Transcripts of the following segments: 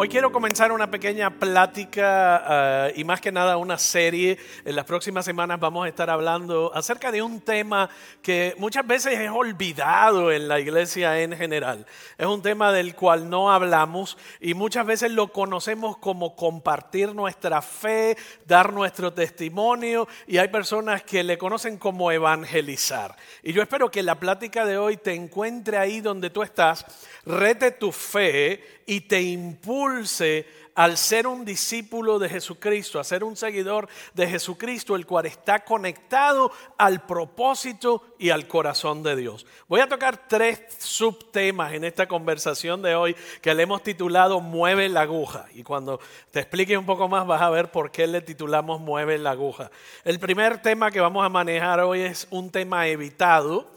Hoy quiero comenzar una pequeña plática eh, y más que nada una serie. En las próximas semanas vamos a estar hablando acerca de un tema que muchas veces es olvidado en la iglesia en general. Es un tema del cual no hablamos y muchas veces lo conocemos como compartir nuestra fe, dar nuestro testimonio y hay personas que le conocen como evangelizar. Y yo espero que la plática de hoy te encuentre ahí donde tú estás, rete tu fe y te impulse al ser un discípulo de Jesucristo, a ser un seguidor de Jesucristo, el cual está conectado al propósito y al corazón de Dios. Voy a tocar tres subtemas en esta conversación de hoy que le hemos titulado Mueve la aguja. Y cuando te explique un poco más vas a ver por qué le titulamos Mueve la aguja. El primer tema que vamos a manejar hoy es un tema evitado,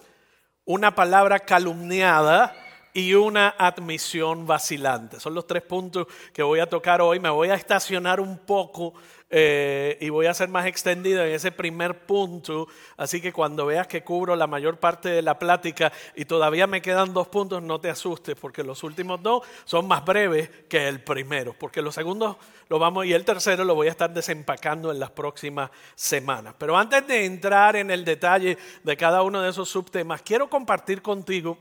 una palabra calumniada y una admisión vacilante. Son los tres puntos que voy a tocar hoy. Me voy a estacionar un poco eh, y voy a ser más extendido en ese primer punto. Así que cuando veas que cubro la mayor parte de la plática y todavía me quedan dos puntos, no te asustes porque los últimos dos son más breves que el primero. Porque los segundos lo vamos y el tercero lo voy a estar desempacando en las próximas semanas. Pero antes de entrar en el detalle de cada uno de esos subtemas, quiero compartir contigo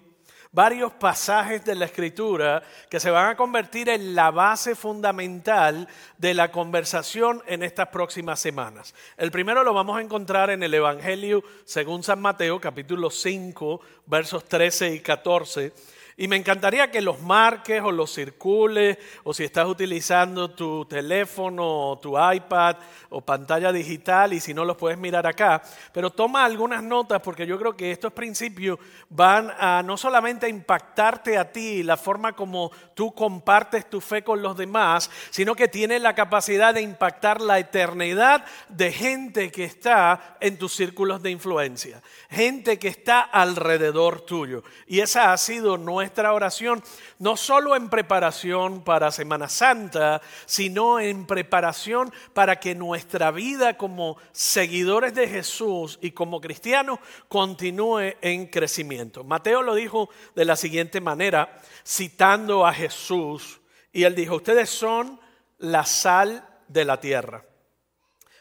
varios pasajes de la escritura que se van a convertir en la base fundamental de la conversación en estas próximas semanas. El primero lo vamos a encontrar en el Evangelio según San Mateo, capítulo 5, versos 13 y 14 y me encantaría que los marques o los circules, o si estás utilizando tu teléfono o tu iPad o pantalla digital, y si no los puedes mirar acá, pero toma algunas notas porque yo creo que estos principios van a no solamente impactarte a ti, la forma como tú compartes tu fe con los demás, sino que tiene la capacidad de impactar la eternidad de gente que está en tus círculos de influencia, gente que está alrededor tuyo. Y esa ha sido nuestra nuestra oración, no solo en preparación para Semana Santa, sino en preparación para que nuestra vida como seguidores de Jesús y como cristianos continúe en crecimiento. Mateo lo dijo de la siguiente manera, citando a Jesús, y él dijo, ustedes son la sal de la tierra.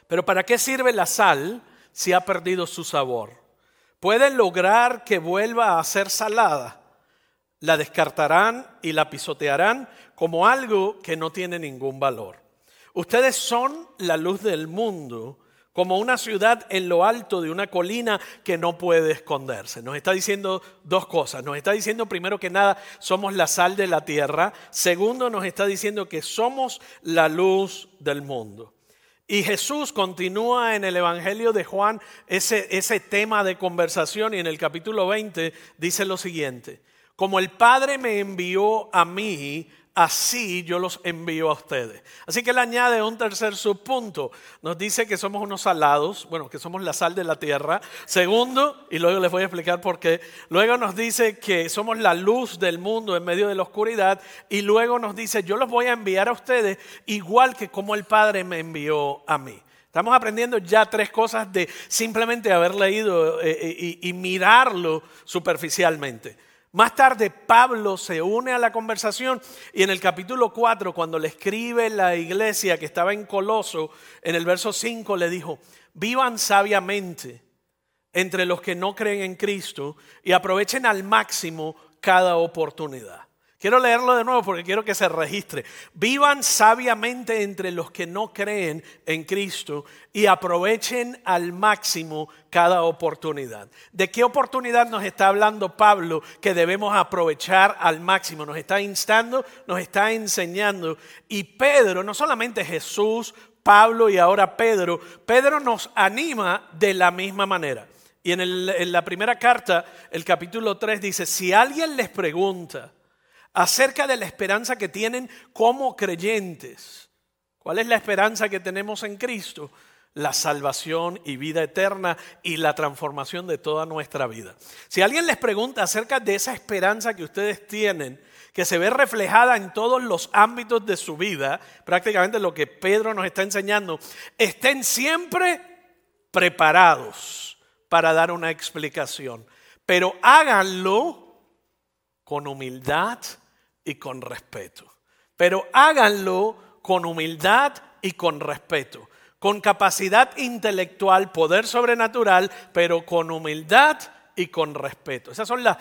Pero ¿para qué sirve la sal si ha perdido su sabor? Pueden lograr que vuelva a ser salada la descartarán y la pisotearán como algo que no tiene ningún valor. Ustedes son la luz del mundo, como una ciudad en lo alto de una colina que no puede esconderse. Nos está diciendo dos cosas. Nos está diciendo primero que nada, somos la sal de la tierra. Segundo, nos está diciendo que somos la luz del mundo. Y Jesús continúa en el Evangelio de Juan ese, ese tema de conversación y en el capítulo 20 dice lo siguiente. Como el Padre me envió a mí, así yo los envío a ustedes. Así que él añade un tercer subpunto. Nos dice que somos unos salados, bueno, que somos la sal de la tierra. Segundo, y luego les voy a explicar por qué. Luego nos dice que somos la luz del mundo en medio de la oscuridad. Y luego nos dice, yo los voy a enviar a ustedes igual que como el Padre me envió a mí. Estamos aprendiendo ya tres cosas de simplemente haber leído eh, eh, y mirarlo superficialmente. Más tarde Pablo se une a la conversación y en el capítulo 4, cuando le escribe la iglesia que estaba en Coloso, en el verso 5 le dijo, vivan sabiamente entre los que no creen en Cristo y aprovechen al máximo cada oportunidad. Quiero leerlo de nuevo porque quiero que se registre. Vivan sabiamente entre los que no creen en Cristo y aprovechen al máximo cada oportunidad. ¿De qué oportunidad nos está hablando Pablo que debemos aprovechar al máximo? Nos está instando, nos está enseñando. Y Pedro, no solamente Jesús, Pablo y ahora Pedro, Pedro nos anima de la misma manera. Y en, la primera carta, el capítulo 3 dice, si alguien les pregunta, acerca de la esperanza que tienen como creyentes. ¿Cuál es la esperanza que tenemos en Cristo? La salvación y vida eterna y la transformación de toda nuestra vida. Si alguien les pregunta acerca de esa esperanza que ustedes tienen, que se ve reflejada en todos los ámbitos de su vida, prácticamente lo que Pedro nos está enseñando, estén siempre preparados para dar una explicación, pero háganlo con humildad y con respeto. pero háganlo con humildad y con respeto, con capacidad intelectual, poder sobrenatural, pero con humildad y con respeto. Esas son las,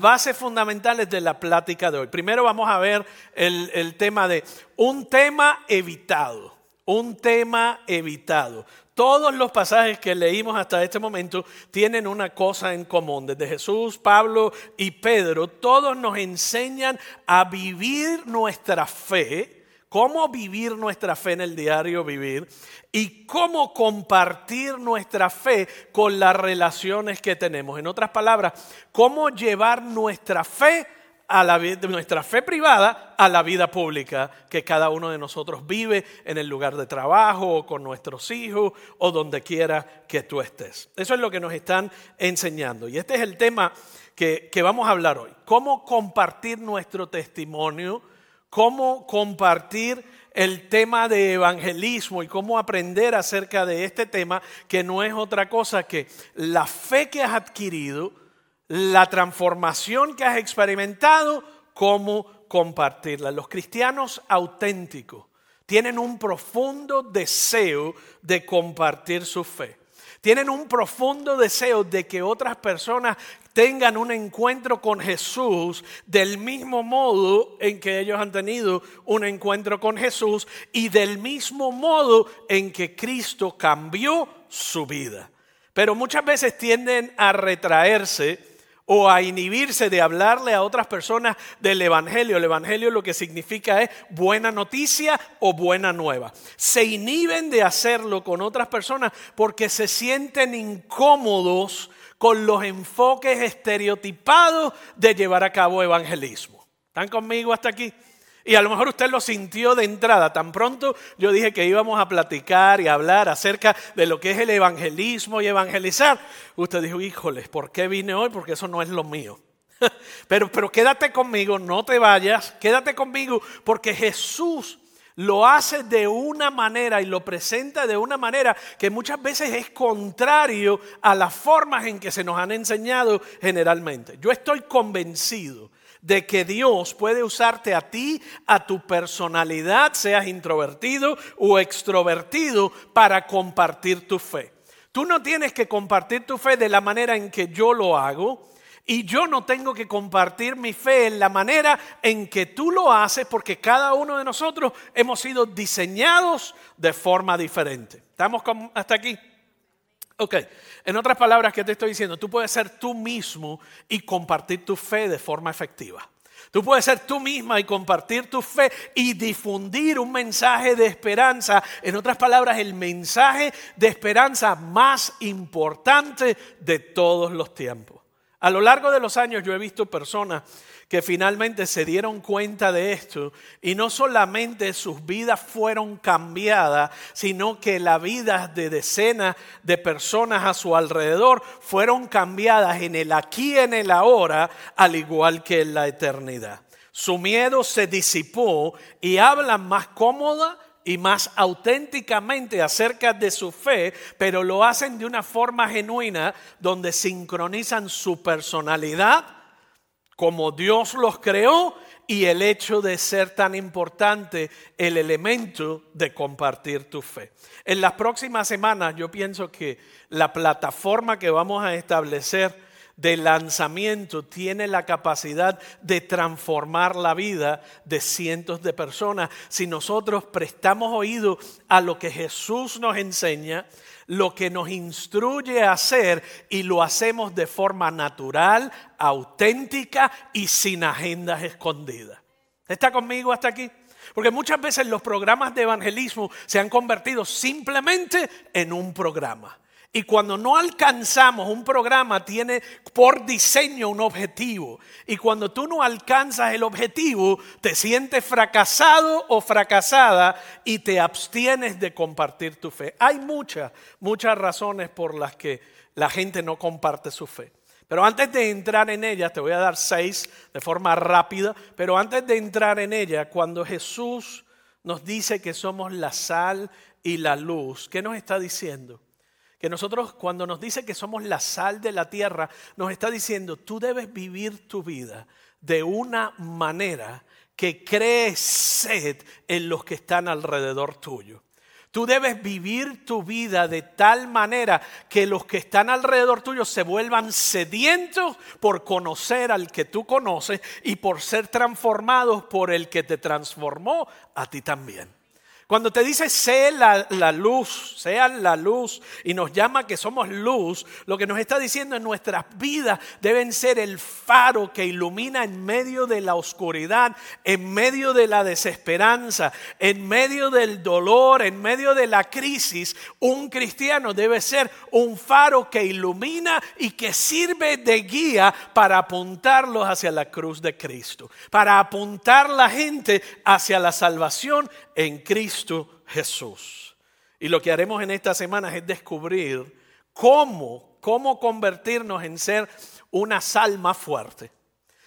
bases fundamentales de la plática de hoy. Primero vamos a ver el, el tema de un tema evitado, un tema evitado. Todos los pasajes que leímos hasta este momento tienen una cosa en común. Desde Jesús, Pablo y Pedro, todos nos enseñan a vivir nuestra fe cómo vivir nuestra fe en el diario vivir y cómo compartir nuestra fe con las relaciones que tenemos. En otras palabras, cómo llevar nuestra fe a la nuestra fe privada a la vida pública que cada uno de nosotros vive en el lugar de trabajo o con nuestros hijos o donde quiera que tú estés. Eso es lo que nos están enseñando. Y este es el tema que, que vamos a hablar hoy. Cómo compartir nuestro testimonio cómo compartir el tema de evangelismo y cómo aprender acerca de este tema, que no es otra cosa que la fe que has adquirido, la transformación que has experimentado, cómo compartirla. Los cristianos auténticos tienen un profundo deseo de compartir su fe. Tienen un profundo deseo de que otras personas tengan un encuentro con Jesús del mismo modo en que ellos han tenido un encuentro con Jesús y del mismo modo en que Cristo cambió su vida. Pero muchas veces tienden a retraerse o a inhibirse de hablarle a otras personas del Evangelio. El Evangelio lo que significa es buena noticia o buena nueva. Se inhiben de hacerlo con otras personas porque se sienten incómodos con los enfoques estereotipados de llevar a cabo evangelismo. ¿Están conmigo hasta aquí? Y a lo mejor usted lo sintió de entrada. Tan pronto yo dije que íbamos a platicar y hablar acerca de lo que es el evangelismo y evangelizar. Usted dijo, híjoles, ¿por qué vine hoy? Porque eso no es lo mío. Pero, pero quédate conmigo, no te vayas, quédate conmigo, porque Jesús lo hace de una manera y lo presenta de una manera que muchas veces es contrario a las formas en que se nos han enseñado generalmente. Yo estoy convencido de que Dios puede usarte a ti, a tu personalidad, seas introvertido o extrovertido, para compartir tu fe. Tú no tienes que compartir tu fe de la manera en que yo lo hago, y yo no tengo que compartir mi fe en la manera en que tú lo haces porque cada uno de nosotros hemos sido diseñados de forma diferente. ¿Estamos hasta aquí? Ok, en otras palabras, ¿qué te estoy diciendo? Tú puedes ser tú mismo y compartir tu fe de forma efectiva. Tú puedes ser tú misma y compartir tu fe y difundir un mensaje de esperanza. En otras palabras, el mensaje de esperanza más importante de todos los tiempos. A lo largo de los años yo he visto personas que finalmente se dieron cuenta de esto y no solamente sus vidas fueron cambiadas, sino que la vida de decenas de personas a su alrededor fueron cambiadas en el aquí y en el ahora, al igual que en la eternidad. Su miedo se disipó y hablan más cómoda y más auténticamente acerca de su fe, pero lo hacen de una forma genuina donde sincronizan su personalidad como Dios los creó y el hecho de ser tan importante el elemento de compartir tu fe. En las próximas semanas yo pienso que la plataforma que vamos a establecer de lanzamiento tiene la capacidad de transformar la vida de cientos de personas. Si nosotros prestamos oído a lo que Jesús nos enseña, lo que nos instruye a hacer y lo hacemos de forma natural, auténtica y sin agendas escondidas. ¿Está conmigo hasta aquí? Porque muchas veces los programas de evangelismo se han convertido simplemente en un programa. Y cuando no alcanzamos un programa, tiene por diseño un objetivo. Y cuando tú no alcanzas el objetivo, te sientes fracasado o fracasada y te abstienes de compartir tu fe. Hay muchas, muchas razones por las que la gente no comparte su fe. Pero antes de entrar en ella, te voy a dar seis de forma rápida, pero antes de entrar en ella, cuando Jesús nos dice que somos la sal y la luz, ¿qué nos está diciendo? Que nosotros cuando nos dice que somos la sal de la tierra, nos está diciendo, tú debes vivir tu vida de una manera que cree sed en los que están alrededor tuyo. Tú debes vivir tu vida de tal manera que los que están alrededor tuyo se vuelvan sedientos por conocer al que tú conoces y por ser transformados por el que te transformó a ti también. Cuando te dice sé la, luz, sea la luz y nos llama que somos luz, lo que nos está diciendo en nuestras vidas deben ser el faro que ilumina en medio de la oscuridad, en medio de la desesperanza, en medio del dolor, en medio de la crisis. Un cristiano debe ser un faro que ilumina y que sirve de guía para apuntarlos hacia la cruz de Cristo, para apuntar la gente hacia la salvación en Cristo Jesús. Y lo que haremos en estas semanas es descubrir cómo, cómo convertirnos en ser una sal más fuerte.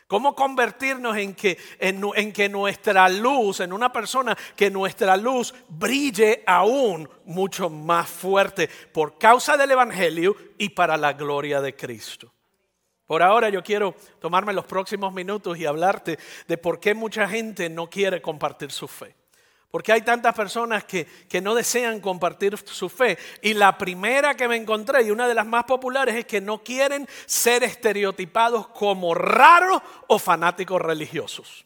¿Cómo convertirnos en que, en, en que nuestra luz, en una persona, que nuestra luz brille aún mucho más fuerte por causa del Evangelio y para la gloria de Cristo? Por ahora yo quiero tomarme los próximos minutos y hablarte de por qué mucha gente no quiere compartir su fe. Porque hay tantas personas que, no desean compartir su fe. Y la primera que me encontré, y una de las más populares, es que no quieren ser estereotipados como raros o fanáticos religiosos.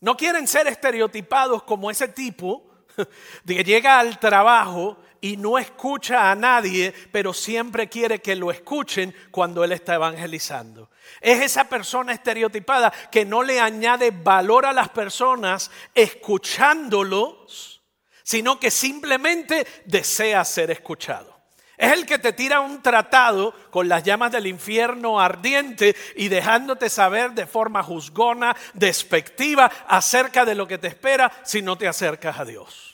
No quieren ser estereotipados como ese tipo de que llega al trabajo y no escucha a nadie, pero siempre quiere que lo escuchen cuando él está evangelizando. Es esa persona estereotipada que no le añade valor a las personas escuchándolos, sino que simplemente desea ser escuchado. Es el que te tira un tratado con las llamas del infierno ardiente y dejándote saber de forma juzgona, despectiva, acerca de lo que te espera si no te acercas a Dios.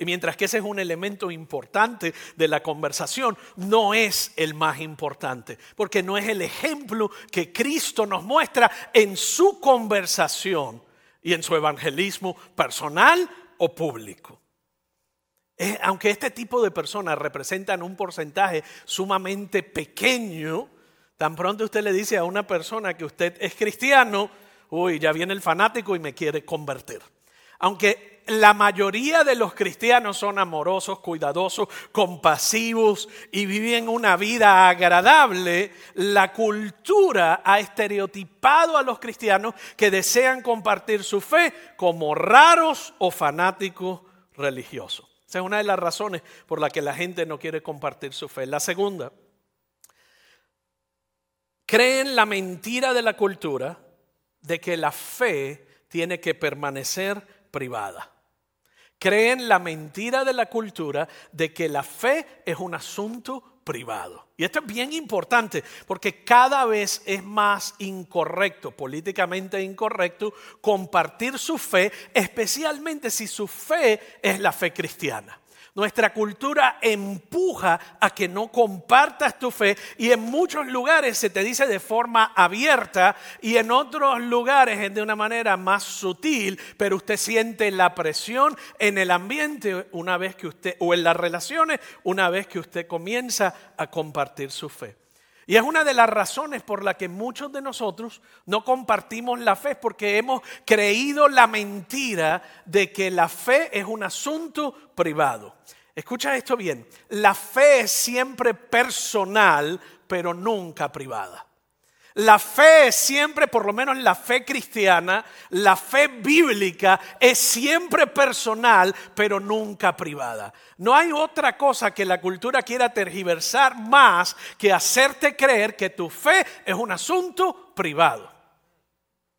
Y mientras que ese es un elemento importante de la conversación, no es el más importante, porque no es el ejemplo que Cristo nos muestra en su conversación y en su evangelismo personal o público. aunque este tipo de personas representan un porcentaje sumamente pequeño, tan pronto usted le dice a una persona que usted es cristiano, uy, ya viene el fanático y me quiere convertir. Aunque la mayoría de los cristianos son amorosos, cuidadosos, compasivos y viven una vida agradable, la cultura ha estereotipado a los cristianos que desean compartir su fe como raros o fanáticos religiosos. Esa es una de las razones por las que la gente no quiere compartir su fe. La segunda, creen la mentira de la cultura de que la fe tiene que permanecer privada. Creen la mentira de la cultura de que la fe es un asunto privado. Y esto es bien importante porque cada vez es más incorrecto, políticamente incorrecto, compartir su fe, especialmente si su fe es la fe cristiana. Nuestra cultura empuja a que no compartas tu fe y en muchos lugares se te dice de forma abierta y en otros lugares es de una manera más sutil, pero usted siente la presión en el ambiente una vez que usted, o en las relaciones, una vez que usted comienza a compartir su fe. Y es una de las razones por la que muchos de nosotros no compartimos la fe, porque hemos creído la mentira de que la fe es un asunto privado. Escucha esto bien, la fe es siempre personal, pero nunca privada. La fe siempre, por lo menos la fe cristiana, la fe bíblica es siempre personal, pero nunca privada. No hay otra cosa que la cultura quiera tergiversar más que hacerte creer que tu fe es un asunto privado.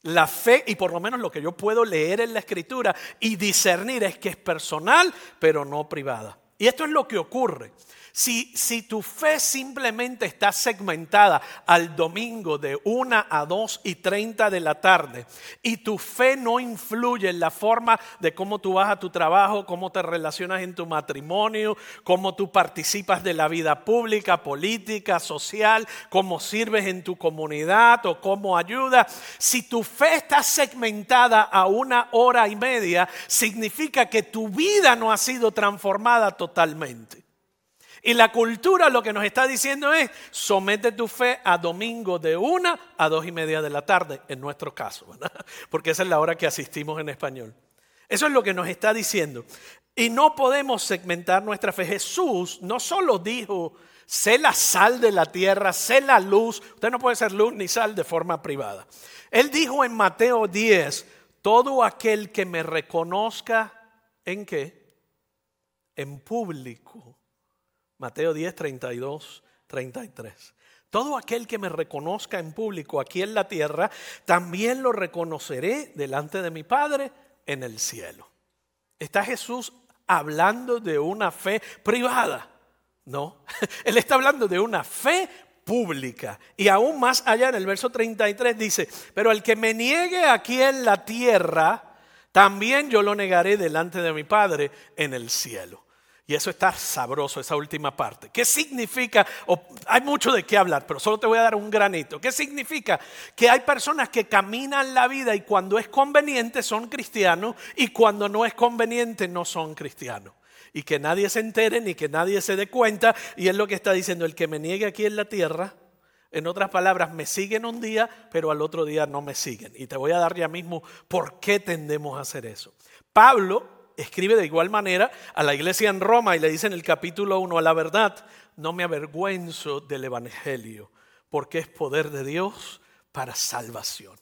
La fe, y por lo menos lo que yo puedo leer en la escritura y discernir es que es personal, pero no privada. Y esto es lo que ocurre. Si, si, tu fe simplemente está segmentada al domingo de 1 a 2 y 30 de la tarde y tu fe no influye en la forma de cómo tú vas a tu trabajo, cómo te relacionas en tu matrimonio, cómo tú participas de la vida pública, política, social, cómo sirves en tu comunidad o cómo ayudas, si tu fe está segmentada a una hora y media, significa que tu vida no ha sido transformada totalmente. Y la cultura lo que nos está diciendo es, somete tu fe a domingo de una a dos y media de la tarde, en nuestro caso. Porque esa es la hora que asistimos en español. Eso es lo que nos está diciendo. Y no podemos segmentar nuestra fe. Jesús no solo dijo, sé la sal de la tierra, sé la luz. Usted no puede ser luz ni sal de forma privada. Él dijo en Mateo 10, todo aquel que me reconozca, ¿en qué? En público Mateo 10, 32, 33. Todo aquel que me reconozca en público aquí en la tierra, también lo reconoceré delante de mi Padre en el cielo. ¿Está Jesús hablando de una fe privada? No, Él está hablando de una fe pública. Y aún más allá en el verso 33 dice, pero el que me niegue aquí en la tierra, también yo lo negaré delante de mi Padre en el cielo. Y eso está sabroso, esa última parte. ¿Qué significa? hay mucho de qué hablar, pero solo te voy a dar un granito. ¿Qué significa? Que hay personas que caminan la vida y cuando es conveniente son cristianos y cuando no es conveniente no son cristianos. Y que nadie se entere ni que nadie se dé cuenta. Y es lo que está diciendo, el que me niegue aquí en la tierra, en otras palabras, me siguen un día, pero al otro día no me siguen. Y te voy a dar ya mismo por qué tendemos a hacer eso. Pablo escribe de igual manera a la iglesia en Roma y le dice en el capítulo 1, a la verdad, no me avergüenzo del Evangelio, porque es poder de Dios para salvación.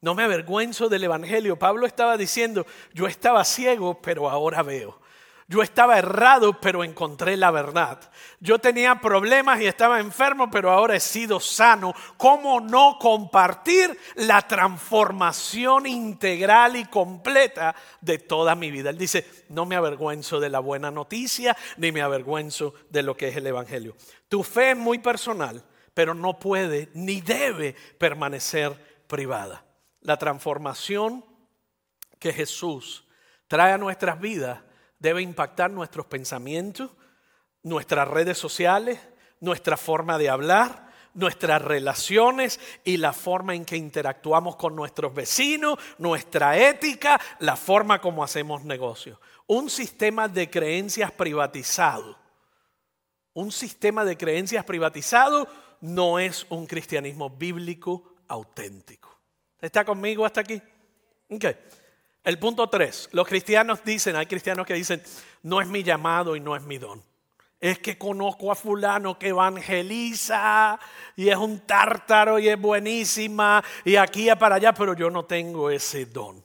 No me avergüenzo del Evangelio. Pablo estaba diciendo, yo estaba ciego, pero ahora veo. Yo estaba errado, pero encontré la verdad. Yo tenía problemas y estaba enfermo, pero ahora he sido sano. ¿Cómo no compartir la transformación integral y completa de toda mi vida? Él dice, no me avergüenzo de la buena noticia, ni me avergüenzo de lo que es el Evangelio. Tu fe es muy personal, pero no puede ni debe permanecer privada. La transformación que Jesús trae a nuestras vidas debe impactar nuestros pensamientos, nuestras redes sociales, nuestra forma de hablar, nuestras relaciones y la forma en que interactuamos con nuestros vecinos, nuestra ética, la forma como hacemos negocios. Un sistema de creencias privatizado. Un sistema de creencias privatizado no es un cristianismo bíblico auténtico. ¿Está conmigo hasta aquí? Okay. El punto tres, los cristianos dicen, hay cristianos que dicen, no es mi llamado y no es mi don. Es que conozco a fulano que evangeliza y es un tártaro y es buenísima y aquí y para allá, pero yo no tengo ese don.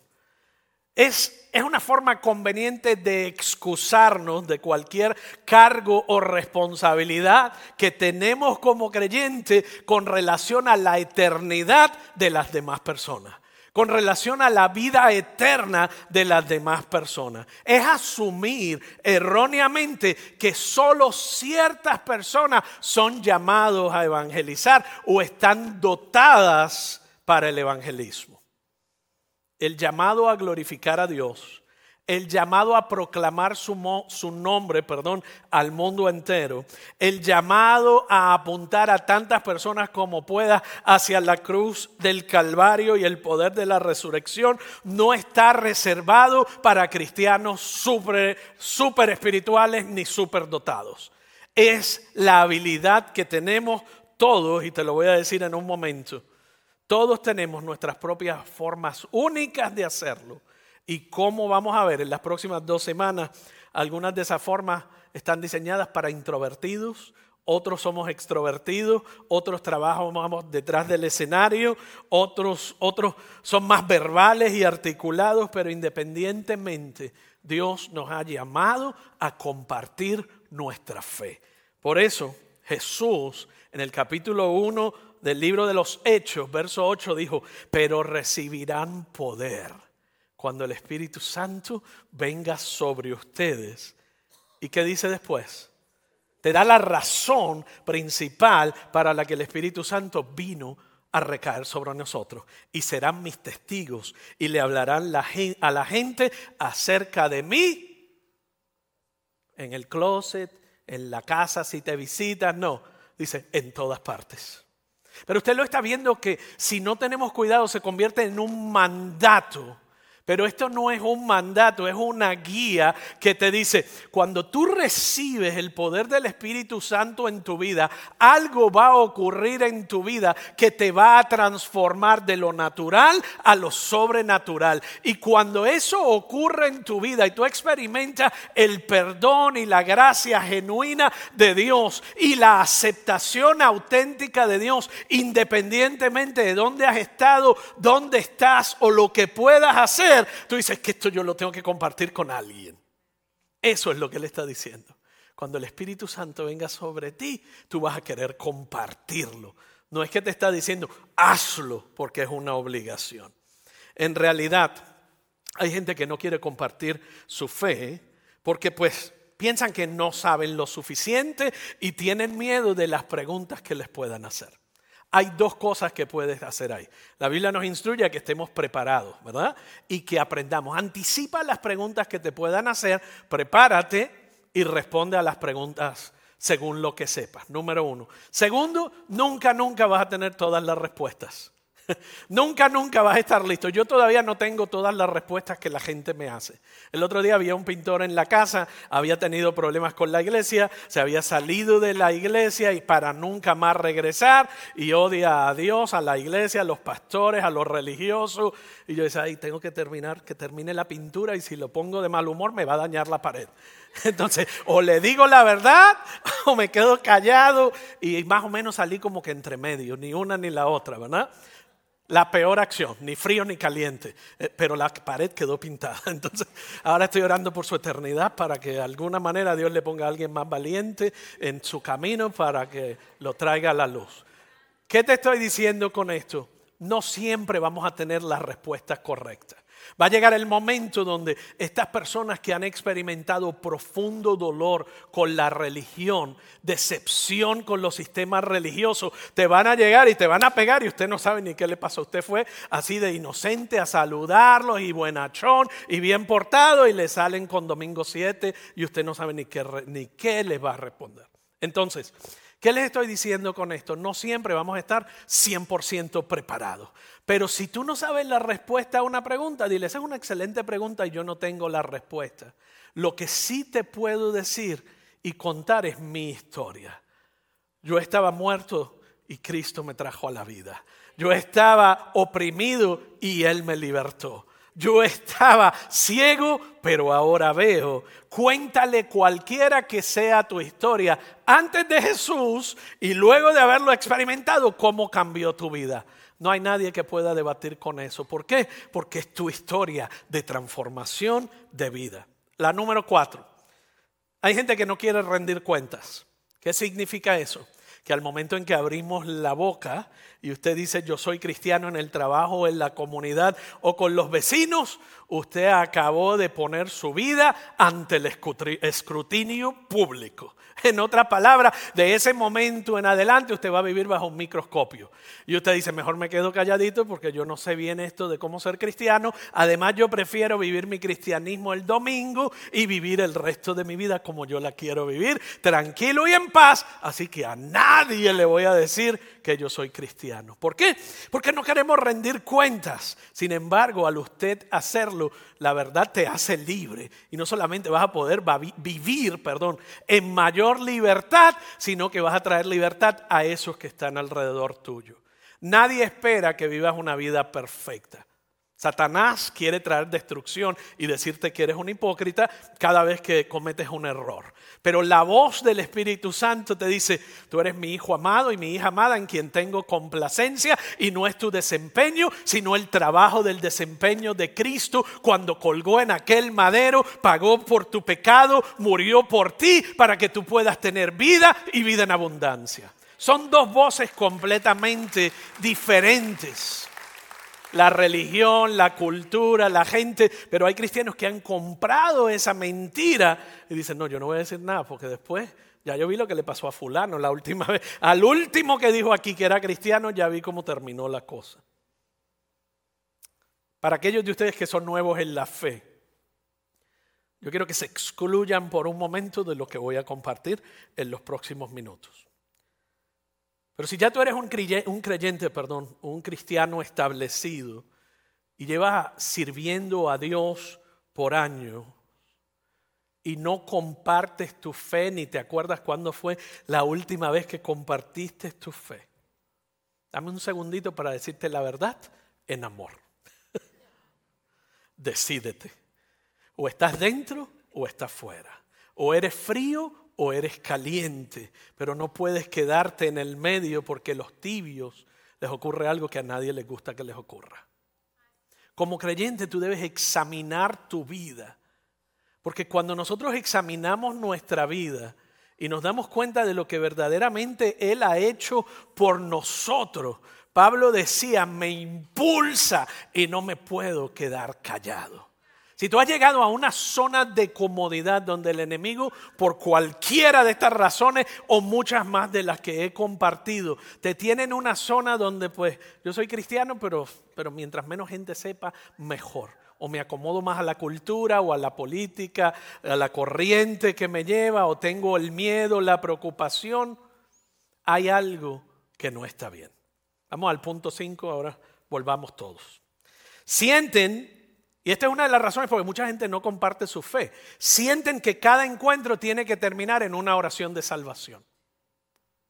Es, es una forma conveniente de excusarnos de cualquier cargo o responsabilidad que tenemos como creyente con relación a la eternidad de las demás personas con relación a la vida eterna de las demás personas. Es asumir erróneamente que solo ciertas personas son llamados a evangelizar o están dotadas para el evangelismo. El llamado a glorificar a Dios el llamado a proclamar su, su, nombre, perdón, al mundo entero, el llamado a apuntar a tantas personas como pueda hacia la cruz del Calvario y el poder de la resurrección, no está reservado para cristianos super, super espirituales ni super dotados. Es la habilidad que tenemos todos, y te lo voy a decir en un momento, todos tenemos nuestras propias formas únicas de hacerlo y cómo vamos a ver en las próximas dos semanas, algunas de esas formas están diseñadas para introvertidos, otros somos extrovertidos, otros trabajamos detrás del escenario, otros, otros son más verbales y articulados, pero independientemente Dios nos ha llamado a compartir nuestra fe. Por eso Jesús en el capítulo 1 del libro de los Hechos, verso 8, dijo, pero recibirán poder cuando el Espíritu Santo venga sobre ustedes. ¿Y qué dice después? Te da la razón principal para la que el Espíritu Santo vino a recaer sobre nosotros. Y serán mis testigos y le hablarán a la gente acerca de mí en el closet, en la casa si te visitas. No, dice, en todas partes. Pero usted lo está viendo que si no tenemos cuidado se convierte en un mandato Pero esto no es un mandato, es una guía que te dice, cuando tú recibes el poder del Espíritu Santo en tu vida, algo va a ocurrir en tu vida que te va a transformar de lo natural a lo sobrenatural. Y cuando eso ocurre en tu vida y tú experimentas el perdón y la gracia genuina de Dios y la aceptación auténtica de Dios, independientemente de dónde has estado, dónde estás o lo que puedas hacer, tú dices que esto yo lo tengo que compartir con alguien. Eso es lo que él está diciendo. Cuando el Espíritu Santo venga sobre ti, tú vas a querer compartirlo. No es que te está diciendo, hazlo porque es una obligación. En realidad, hay gente que no quiere compartir su fe porque pues piensan que no saben lo suficiente y tienen miedo de las preguntas que les puedan hacer hay dos cosas que puedes hacer ahí. La Biblia nos instruye a que estemos preparados, ¿verdad? Y que aprendamos. Anticipa las preguntas que te puedan hacer, prepárate y responde a las preguntas según lo que sepas. Número uno. Segundo, nunca, nunca vas a tener todas las respuestas. nunca, nunca vas a estar listo. Yo todavía no tengo todas las respuestas que la gente me hace. El otro día había un pintor en la casa, había tenido problemas con la iglesia, se había salido de la iglesia y para nunca más regresar y odia a Dios, a la iglesia, a los pastores, a los religiosos. Y yo decía, ay, tengo que terminar, que termine la pintura y si lo pongo de mal humor me va a dañar la pared. Entonces, o le digo la verdad o me quedo callado y más o menos salí como que entre medio, ni una ni la otra, ¿verdad? La peor acción, ni frío ni caliente, eh, pero la pared quedó pintada. Entonces, ahora estoy orando por su eternidad para que de alguna manera Dios le ponga a alguien más valiente en su camino para que lo traiga a la luz. ¿Qué te estoy diciendo con esto? No siempre vamos a tener las respuestas correctas. Va a llegar el momento donde estas personas que han experimentado profundo dolor con la religión, decepción con los sistemas religiosos, te van a llegar y te van a pegar y usted no sabe ni qué le pasó. Usted fue así de inocente a saludarlos y buenachón y bien portado y le salen con domingo 7 y usted no sabe ni qué, ni qué les va a responder. Entonces, ¿Qué les estoy diciendo con esto? No siempre vamos a estar 100% preparados. Pero si tú no sabes la respuesta a una pregunta, dile, esa es una excelente pregunta y yo no tengo la respuesta. Lo que sí te puedo decir y contar es mi historia. Yo estaba muerto y Cristo me trajo a la vida. Yo estaba oprimido y Él me libertó. Yo estaba ciego, pero ahora veo. Cuéntale cualquiera que sea tu historia antes de Jesús y luego de haberlo experimentado, cómo cambió tu vida. No hay nadie que pueda debatir con eso. ¿Por qué? Porque es tu historia de transformación de vida. La número cuatro. Hay gente que no quiere rendir cuentas. ¿Qué significa eso? Que al momento en que abrimos la boca y usted dice yo soy cristiano en el trabajo, en la comunidad o con los vecinos, usted acabó de poner su vida ante el escrutinio público. En otra palabra, de ese momento en adelante usted va a vivir bajo un microscopio. Y usted dice, mejor me quedo calladito porque yo no sé bien esto de cómo ser cristiano. Además, yo prefiero vivir mi cristianismo el domingo y vivir el resto de mi vida como yo la quiero vivir, tranquilo y en paz. Así que a nadie le voy a decir que yo soy cristiano. ¿Por qué? Porque no queremos rendir cuentas. Sin embargo, al usted hacerlo, la verdad te hace libre. Y no solamente vas a poder vivir, perdón, en mayor libertad, sino que vas a traer libertad a esos que están alrededor tuyo. Nadie espera que vivas una vida perfecta. Satanás quiere traer destrucción y decirte que eres un hipócrita cada vez que cometes un error. Pero la voz del Espíritu Santo te dice, tú eres mi hijo amado y mi hija amada en quien tengo complacencia y no es tu desempeño, sino el trabajo del desempeño de Cristo cuando colgó en aquel madero, pagó por tu pecado, murió por ti para que tú puedas tener vida y vida en abundancia. Son dos voces completamente diferentes la religión, la cultura, la gente, pero hay cristianos que han comprado esa mentira y dicen, no, yo no voy a decir nada porque después ya yo vi lo que le pasó a fulano la última vez. Al último que dijo aquí que era cristiano, ya vi cómo terminó la cosa. Para aquellos de ustedes que son nuevos en la fe, yo quiero que se excluyan por un momento de lo que voy a compartir en los próximos minutos. Pero si ya tú eres un creyente, perdón, un cristiano establecido y llevas sirviendo a Dios por años y no compartes tu fe ni te acuerdas cuándo fue la última vez que compartiste tu fe. Dame un segundito para decirte la verdad en amor. Decídete. O estás dentro o estás fuera. O eres frío o eres caliente. Pero no puedes quedarte en el medio porque los tibios les ocurre algo que a nadie les gusta que les ocurra. Como creyente tú debes examinar tu vida. Porque cuando nosotros examinamos nuestra vida y nos damos cuenta de lo que verdaderamente Él ha hecho por nosotros, Pablo decía, me impulsa y no me puedo quedar callado. Si tú has llegado a una zona de comodidad donde el enemigo, por cualquiera de estas razones o muchas más de las que he compartido, te tiene en una zona donde pues yo soy cristiano, pero, pero mientras menos gente sepa, mejor. O me acomodo más a la cultura o a la política, a la corriente que me lleva, o tengo el miedo, la preocupación. Hay algo que no está bien. Vamos al punto 5, ahora volvamos todos. Sienten, y esta es una de las razones porque mucha gente no comparte su fe, sienten que cada encuentro tiene que terminar en una oración de salvación.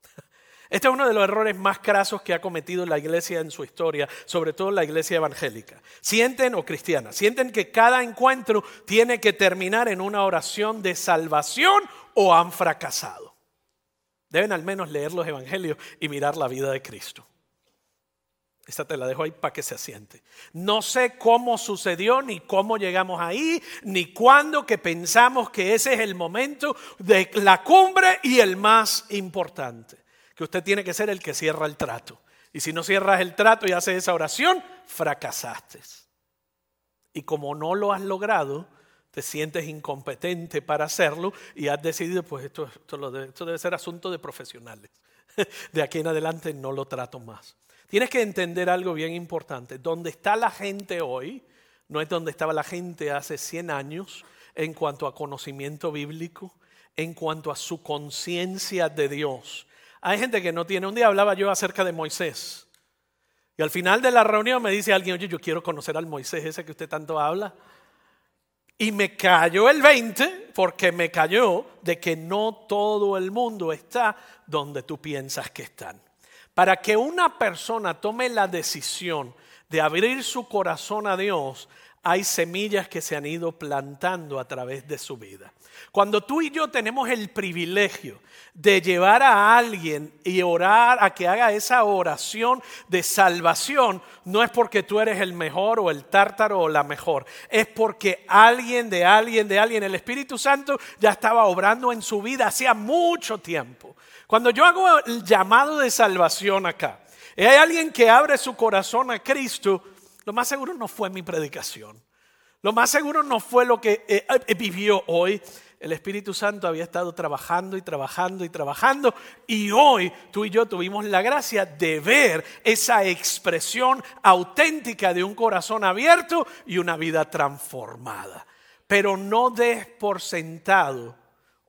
Este es uno de los errores más crasos que ha cometido la iglesia en su historia, sobre todo la iglesia evangélica. Sienten, o cristiana, sienten que cada encuentro tiene que terminar en una oración de salvación o han fracasado. Deben al menos leer los evangelios y mirar la vida de Cristo. Esta te la dejo ahí para que se asiente. No sé cómo sucedió, ni cómo llegamos ahí, ni cuándo que pensamos que ese es el momento de la cumbre y el más importante. Que usted tiene que ser el que cierra el trato. Y si no cierras el trato y haces esa oración, fracasaste. Y como no lo has logrado, te sientes incompetente para hacerlo y has decidido, pues esto, esto, esto debe ser asunto de profesionales. De aquí en adelante no lo trato más. Tienes que entender algo bien importante. Donde está la gente hoy no es donde estaba la gente hace 100 años en cuanto a conocimiento bíblico, en cuanto a su conciencia de Dios. Hay gente que no tiene. Un día hablaba yo acerca de Moisés. Y al final de la reunión me dice alguien, oye, yo quiero conocer al Moisés ese que usted tanto habla. Y me cayó el 20 porque me cayó de que no todo el mundo está donde tú piensas que están. Para que una persona tome la decisión de abrir su corazón a Dios, hay semillas que se han ido plantando a través de su vida. Cuando tú y yo tenemos el privilegio de llevar a alguien y orar a que haga esa oración de salvación, no es porque tú eres el mejor o el tártaro o la mejor, es porque alguien de alguien de alguien, el Espíritu Santo ya estaba obrando en su vida hacía mucho tiempo. Cuando yo hago el llamado de salvación acá, y hay alguien que abre su corazón a Cristo, lo más seguro no fue mi predicación. Lo más seguro no fue lo que eh, eh, vivió hoy. El Espíritu Santo había estado trabajando y trabajando y trabajando y hoy tú y yo tuvimos la gracia de ver esa expresión auténtica de un corazón abierto y una vida transformada. Pero no des por sentado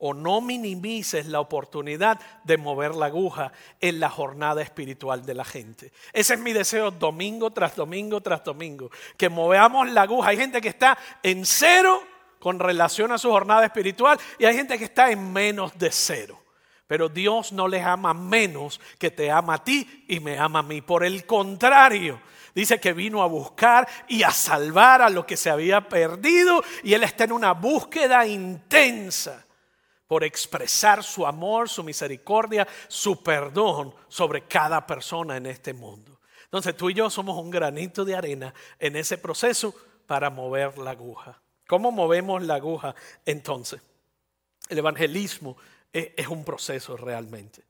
o no minimices la oportunidad de mover la aguja en la jornada espiritual de la gente. Ese es mi deseo domingo tras domingo tras domingo, que movamos la aguja. Hay gente que está en cero con relación a su jornada espiritual y hay gente que está en menos de cero. Pero Dios no les ama menos que te ama a ti y me ama a mí. Por el contrario, dice que vino a buscar y a salvar a lo que se había perdido y Él está en una búsqueda intensa por expresar su amor, su misericordia, su perdón sobre cada persona en este mundo. Entonces tú y yo somos un granito de arena en ese proceso para mover la aguja. ¿Cómo movemos la aguja entonces? El evangelismo es, un proceso realmente.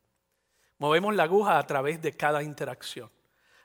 Movemos la aguja a través de cada interacción,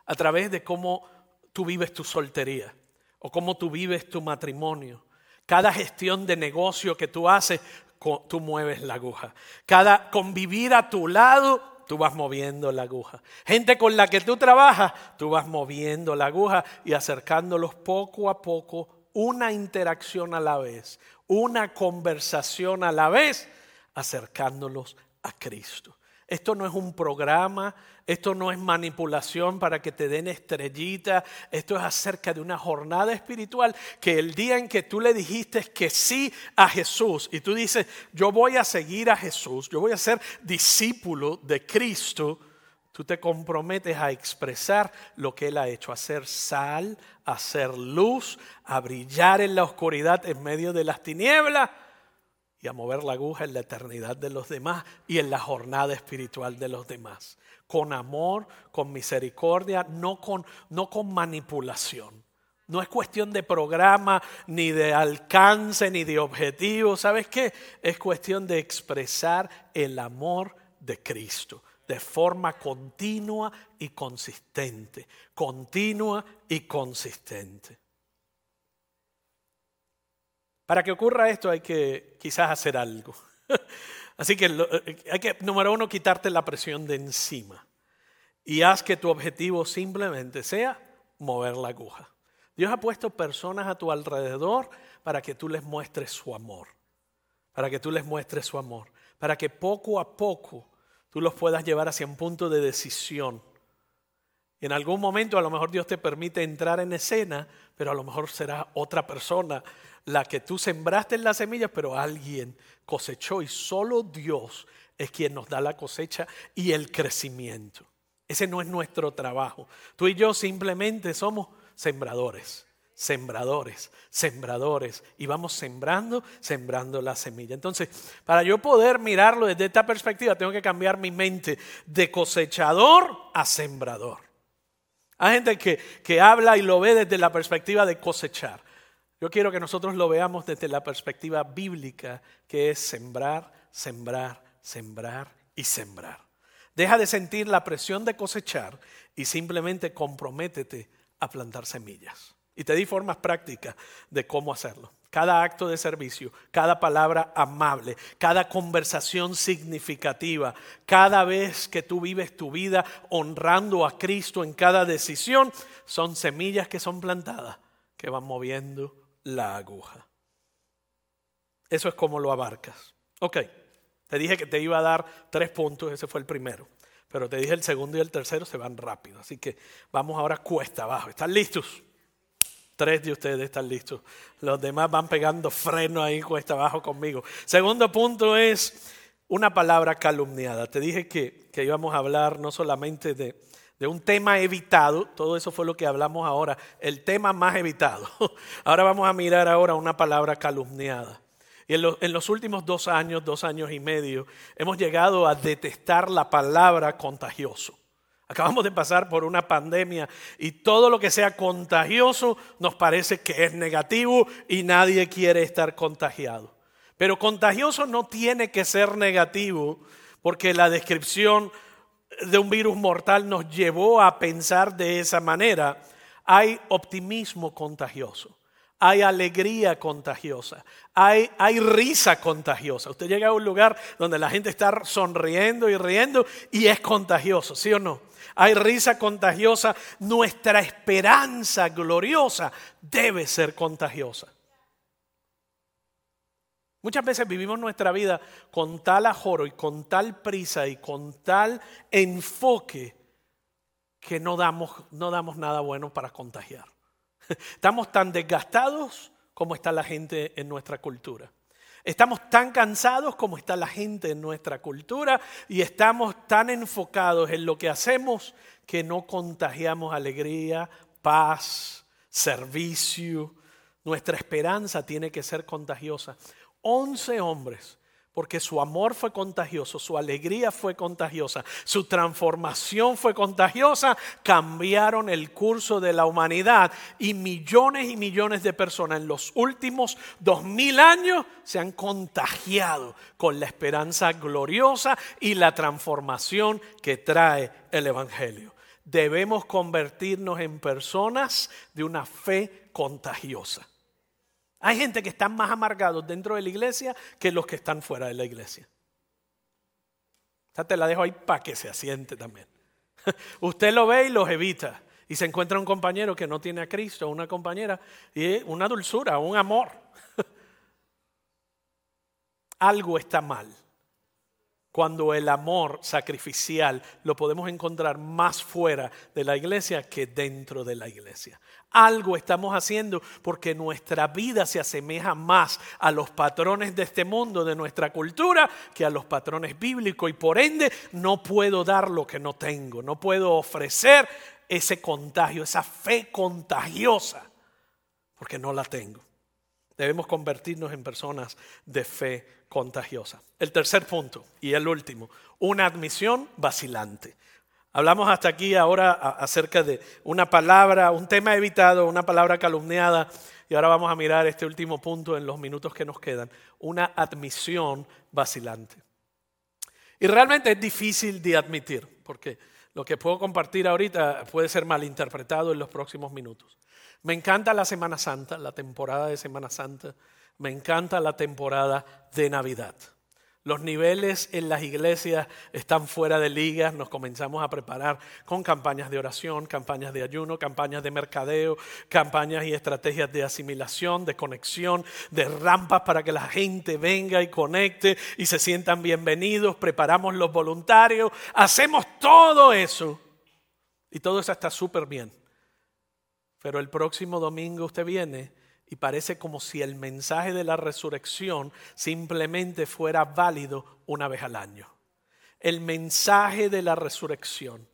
a través de cómo tú vives tu soltería o cómo tú vives tu matrimonio. Cada gestión de negocio que tú haces tú mueves la aguja. Cada convivir a tu lado, tú vas moviendo la aguja. Gente con la que tú trabajas, tú vas moviendo la aguja y acercándolos poco a poco, una interacción a la vez, una conversación a la vez, acercándolos a Cristo. Esto no es un programa, esto no es manipulación para que te den estrellita, esto es acerca de una jornada espiritual que el día en que tú le dijiste que sí a Jesús y tú dices, yo voy a seguir a Jesús, yo voy a ser discípulo de Cristo, tú te comprometes a expresar lo que Él ha hecho, a ser sal, a ser luz, a brillar en la oscuridad en medio de las tinieblas y a mover la aguja en la eternidad de los demás y en la jornada espiritual de los demás. Con amor, con misericordia, no con, no con manipulación. No es cuestión de programa, ni de alcance, ni de objetivo. ¿Sabes qué? Es cuestión de expresar el amor de Cristo de forma continua y consistente. Continua y consistente. Para que ocurra esto hay que quizás hacer algo. Así que eh, hay que, número uno, quitarte la presión de encima. Y haz que tu objetivo simplemente sea mover la aguja. Dios ha puesto personas a tu alrededor para que tú les muestres su amor. Para que tú les muestres su amor. Para que poco a poco tú los puedas llevar hacia un punto de decisión. En algún momento a lo mejor Dios te permite entrar en escena, pero a lo mejor será otra persona la que tú sembraste en las semillas, pero alguien cosechó y solo Dios es quien nos da la cosecha y el crecimiento. Ese no es nuestro trabajo. Tú y yo simplemente somos sembradores, sembradores, sembradores. Y vamos sembrando, sembrando la semilla. Entonces, para yo poder mirarlo desde esta perspectiva, tengo que cambiar mi mente de cosechador a sembrador. Hay gente que, que habla y lo ve desde la perspectiva de cosechar. Yo quiero que nosotros lo veamos desde la perspectiva bíblica, que es sembrar, sembrar, sembrar y sembrar. Deja de sentir la presión de cosechar y simplemente comprométete a plantar semillas. Y te di formas prácticas de cómo hacerlo. Cada acto de servicio, cada palabra amable, cada conversación significativa, cada vez que tú vives tu vida honrando a Cristo en cada decisión, son semillas que son plantadas, que van moviendo la aguja. Eso es como lo abarcas. Ok, te dije que te iba a dar tres puntos, ese fue el primero. Pero te dije el segundo y el tercero se van rápido. Así que vamos ahora cuesta abajo. ¿Están listos? Tres de ustedes están listos. Los demás van pegando freno ahí cuesta abajo conmigo. Segundo punto es una palabra calumniada. Te dije que, que íbamos a hablar no solamente de, de un tema evitado, todo eso fue lo que hablamos ahora, el tema más evitado. Ahora vamos a mirar ahora una palabra calumniada. Y en, en, los últimos dos años, dos años y medio, hemos llegado a detestar la palabra contagioso. Acabamos de pasar por una pandemia y todo lo que sea contagioso nos parece que es negativo y nadie quiere estar contagiado. Pero contagioso no tiene que ser negativo porque la descripción de un virus mortal nos llevó a pensar de esa manera, hay optimismo contagioso, hay alegría contagiosa, hay, risa contagiosa. Usted llega a un lugar donde la gente está sonriendo y riendo y es contagioso, ¿sí o no? Hay risa contagiosa, nuestra esperanza gloriosa debe ser contagiosa. Muchas veces vivimos nuestra vida con tal ajoro y con tal prisa y con tal enfoque que no damos, no damos nada bueno para contagiar. Estamos tan desgastados como está la gente en nuestra cultura. Estamos tan cansados como está la gente en nuestra cultura y estamos tan enfocados en lo que hacemos que no contagiamos alegría, paz, servicio. Nuestra esperanza tiene que ser contagiosa. Once hombres, porque su amor fue contagioso, su alegría fue contagiosa, su transformación fue contagiosa, cambiaron el curso de la humanidad y millones y millones de personas en los últimos dos mil años se han contagiado con la esperanza gloriosa y la transformación que trae el Evangelio. Debemos convertirnos en personas de una fe contagiosa. Hay gente que están más amargados dentro de la iglesia que los que están fuera de la iglesia. Ya te la dejo ahí para que se asiente también. Usted lo ve y los evita. Y se encuentra un compañero que no tiene a Cristo, una compañera, y una dulzura, un amor. Algo está mal cuando el amor sacrificial lo podemos encontrar más fuera de la iglesia que dentro de la iglesia. Algo estamos haciendo porque nuestra vida se asemeja más a los patrones de este mundo, de nuestra cultura, que a los patrones bíblicos y por ende no puedo dar lo que no tengo, no puedo ofrecer ese contagio, esa fe contagiosa, porque no la tengo. Debemos convertirnos en personas de fe contagiosa. El tercer punto y el último, una admisión vacilante. Hablamos hasta aquí ahora acerca de una palabra, un tema evitado, una palabra calumniada, y ahora vamos a mirar este último punto en los minutos que nos quedan, una admisión vacilante. Y realmente es difícil de admitir, porque lo que puedo compartir ahorita puede ser malinterpretado en los próximos minutos. Me encanta la Semana Santa, la temporada de Semana Santa. Me encanta la temporada de Navidad. Los niveles en las iglesias están fuera de ligas, nos comenzamos a preparar con campañas de oración, campañas de ayuno, campañas de mercadeo, campañas y estrategias de asimilación, de conexión, de rampas para que la gente venga y conecte y se sientan bienvenidos, preparamos los voluntarios, hacemos todo eso. Y todo eso está súper bien. Pero el próximo domingo usted viene y parece como si el mensaje de la resurrección simplemente fuera válido una vez al año. El mensaje de la resurrección,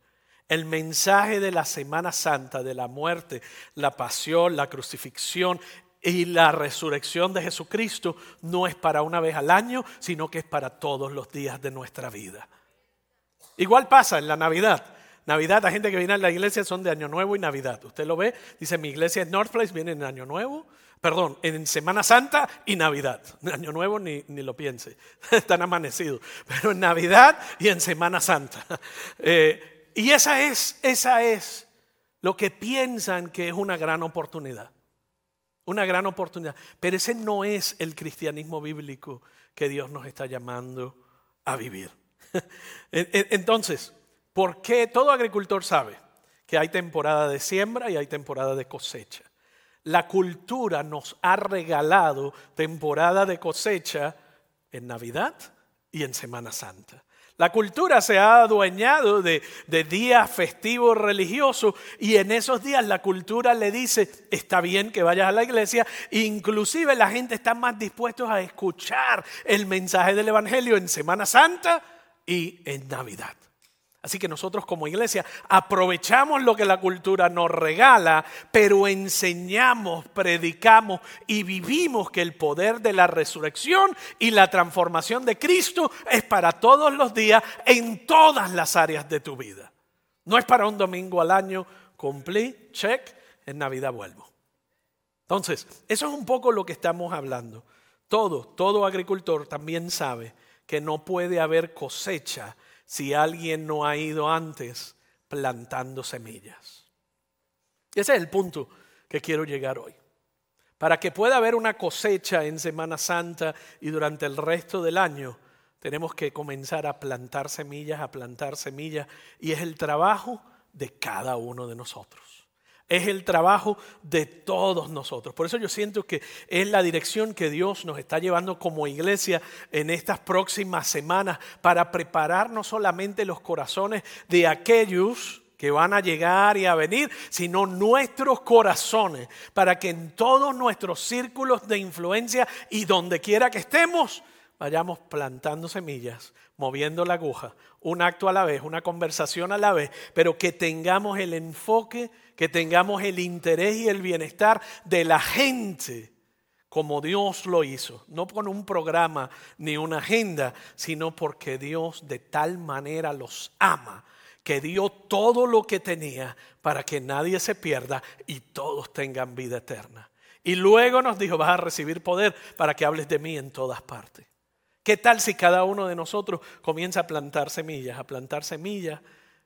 el mensaje de la Semana Santa, de la muerte, la pasión, la crucifixión y la resurrección de Jesucristo no es para una vez al año, sino que es para todos los días de nuestra vida. Igual pasa en la Navidad. Navidad, la gente que viene a la iglesia son de Año Nuevo y Navidad. Usted lo ve, dice mi iglesia es North Place, viene en Año Nuevo, perdón, en Semana Santa y Navidad. Año Nuevo ni, ni lo piense, están amanecidos, pero en Navidad y en Semana Santa. Eh, y esa es, esa es lo que piensan que es una gran oportunidad. Una gran oportunidad. Pero ese no es el cristianismo bíblico que Dios nos está llamando a vivir. Entonces, ¿Por qué todo agricultor sabe que hay temporada de siembra y hay temporada de cosecha? La cultura nos ha regalado temporada de cosecha en Navidad y en Semana Santa. La cultura se ha adueñado de, de, días festivos religiosos y en esos días la cultura le dice, está bien que vayas a la iglesia, inclusive la gente está más dispuesta a escuchar el mensaje del Evangelio en Semana Santa y en Navidad. Así que nosotros como iglesia aprovechamos lo que la cultura nos regala, pero enseñamos, predicamos y vivimos que el poder de la resurrección y la transformación de Cristo es para todos los días en todas las áreas de tu vida. No es para un domingo al año, cumplí, check, en Navidad vuelvo. Entonces, eso es un poco lo que estamos hablando. Todo, todo agricultor también sabe que no puede haber cosecha si alguien no ha ido antes plantando semillas. Ese es el punto que quiero llegar hoy. Para que pueda haber una cosecha en Semana Santa y durante el resto del año, tenemos que comenzar a plantar semillas, a plantar semillas, y es el trabajo de cada uno de nosotros. Es el trabajo de todos nosotros. Por eso yo siento que es la dirección que Dios nos está llevando como iglesia en estas próximas semanas para preparar no solamente los corazones de aquellos que van a llegar y a venir, sino nuestros corazones, para que en todos nuestros círculos de influencia y donde quiera que estemos, vayamos plantando semillas, moviendo la aguja, un acto a la vez, una conversación a la vez, pero que tengamos el enfoque que tengamos el interés y el bienestar de la gente como Dios lo hizo, no con un programa ni una agenda, sino porque Dios de tal manera los ama que dio todo lo que tenía para que nadie se pierda y todos tengan vida eterna. Y luego nos dijo, vas a recibir poder para que hables de mí en todas partes. ¿Qué tal si cada uno de nosotros comienza a plantar semillas, a plantar semillas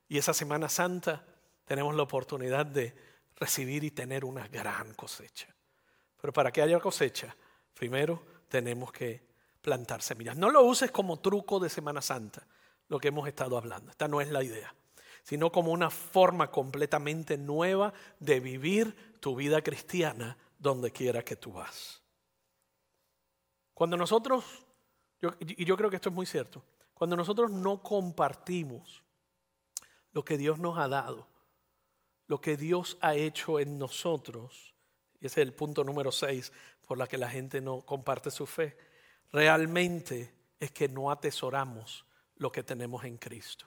y esa Semana Santa tenemos la oportunidad de recibir y tener una gran cosecha. Pero para que haya cosecha, primero tenemos que plantar semillas. No lo uses como truco de Semana Santa, lo que hemos estado hablando. Esta no es la idea, sino como una forma completamente nueva de vivir tu vida cristiana donde quiera que tú vas. Cuando nosotros, y yo creo que esto es muy cierto, Cuando nosotros no compartimos lo que Dios nos ha dado, lo que Dios ha hecho en nosotros, y ese es el punto número seis por la que la gente no comparte su fe, realmente es que no atesoramos lo que tenemos en Cristo.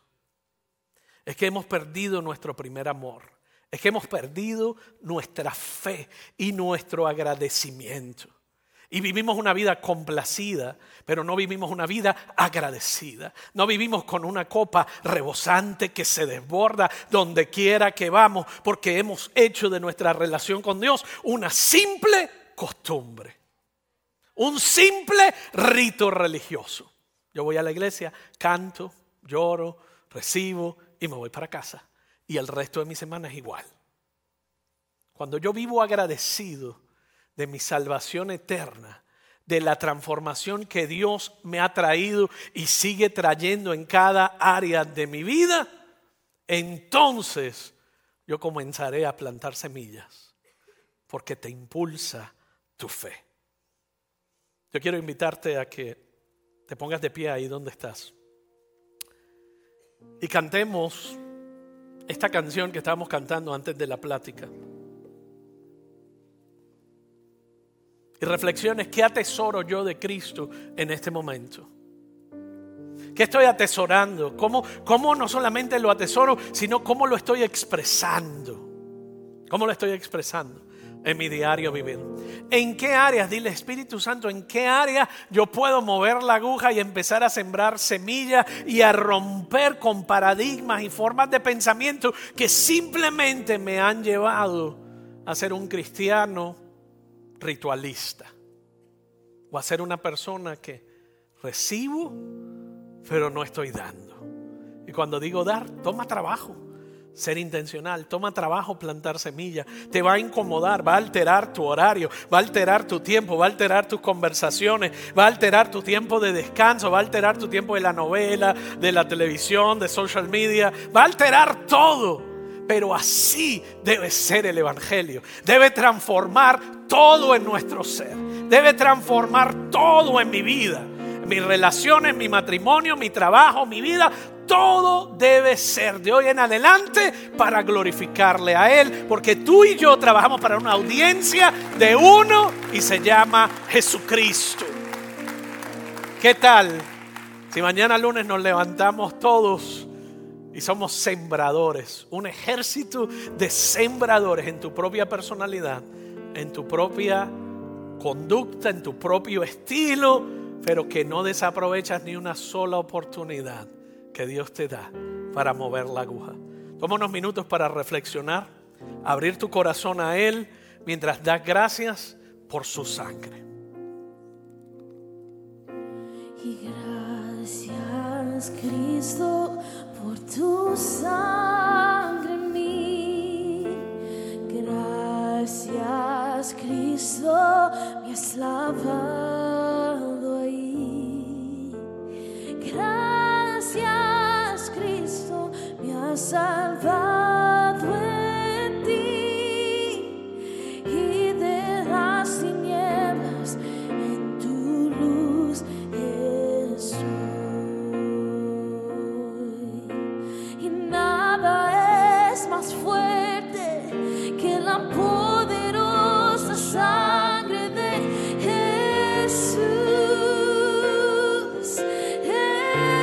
Es que hemos perdido nuestro primer amor. Es que hemos perdido nuestra fe y nuestro agradecimiento. Y vivimos una vida complacida, pero no vivimos una vida agradecida. No vivimos con una copa rebosante que se desborda donde quiera que vamos, porque hemos hecho de nuestra relación con Dios una simple costumbre. Un simple rito religioso. Yo voy a la iglesia, canto, lloro, recibo y me voy para casa. Y el resto de mi semana es igual. Cuando yo vivo agradecido, de mi salvación eterna, de la transformación que Dios me ha traído y sigue trayendo en cada área de mi vida, entonces yo comenzaré a plantar semillas, porque te impulsa tu fe. Yo quiero invitarte a que te pongas de pie ahí donde estás y cantemos esta canción que estábamos cantando antes de la plática. Y reflexiones, ¿qué atesoro yo de Cristo en este momento? ¿Qué estoy atesorando? ¿Cómo, ¿Cómo no solamente lo atesoro, sino cómo lo estoy expresando? ¿Cómo lo estoy expresando? en mi diario vivir. ¿En qué áreas, dile Espíritu Santo, en qué áreas yo puedo mover la aguja y empezar a sembrar semillas y a romper con paradigmas y formas de pensamiento que simplemente me han llevado a ser un cristiano ritualista o a ser una persona que recibo, pero no estoy dando. Y cuando digo dar, toma trabajo. Ser intencional, toma trabajo plantar semillas, te va a incomodar, va a alterar tu horario, va a alterar tu tiempo, va a alterar tus conversaciones, va a alterar tu tiempo de descanso, va a alterar tu tiempo de la novela, de la televisión, de social media, va a alterar todo. Pero así debe ser el Evangelio. Debe transformar todo en nuestro ser. Debe transformar todo en mi vida. Mis relaciones, mi matrimonio, mi trabajo, mi vida. Todo debe ser de hoy en adelante para glorificarle a Él. Porque tú y yo trabajamos para una audiencia de uno y se llama Jesucristo. ¿Qué tal? Si mañana lunes nos levantamos todos y somos sembradores, un ejército de sembradores en tu propia personalidad, en tu propia conducta, en tu propio estilo, pero que no desaprovechas ni una sola oportunidad que Dios te da para mover la aguja. Toma unos minutos para reflexionar, abrir tu corazón a Él mientras das gracias por su sangre. Y gracias, Cristo por tu sangre en mí. Gracias, Cristo, me has lavado ahí. Gracias, Cristo, me has salvado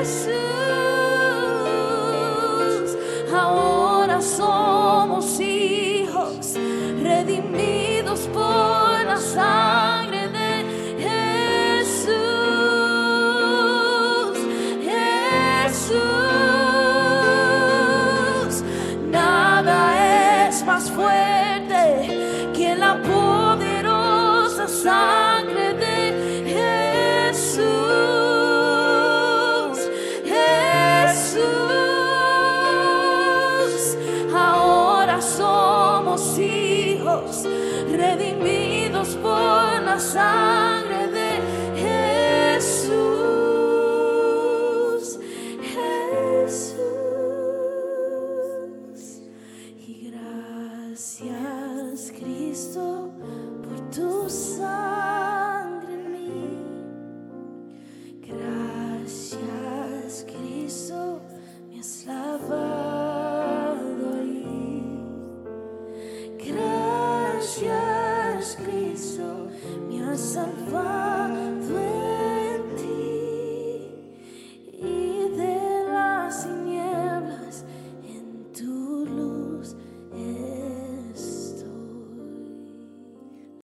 思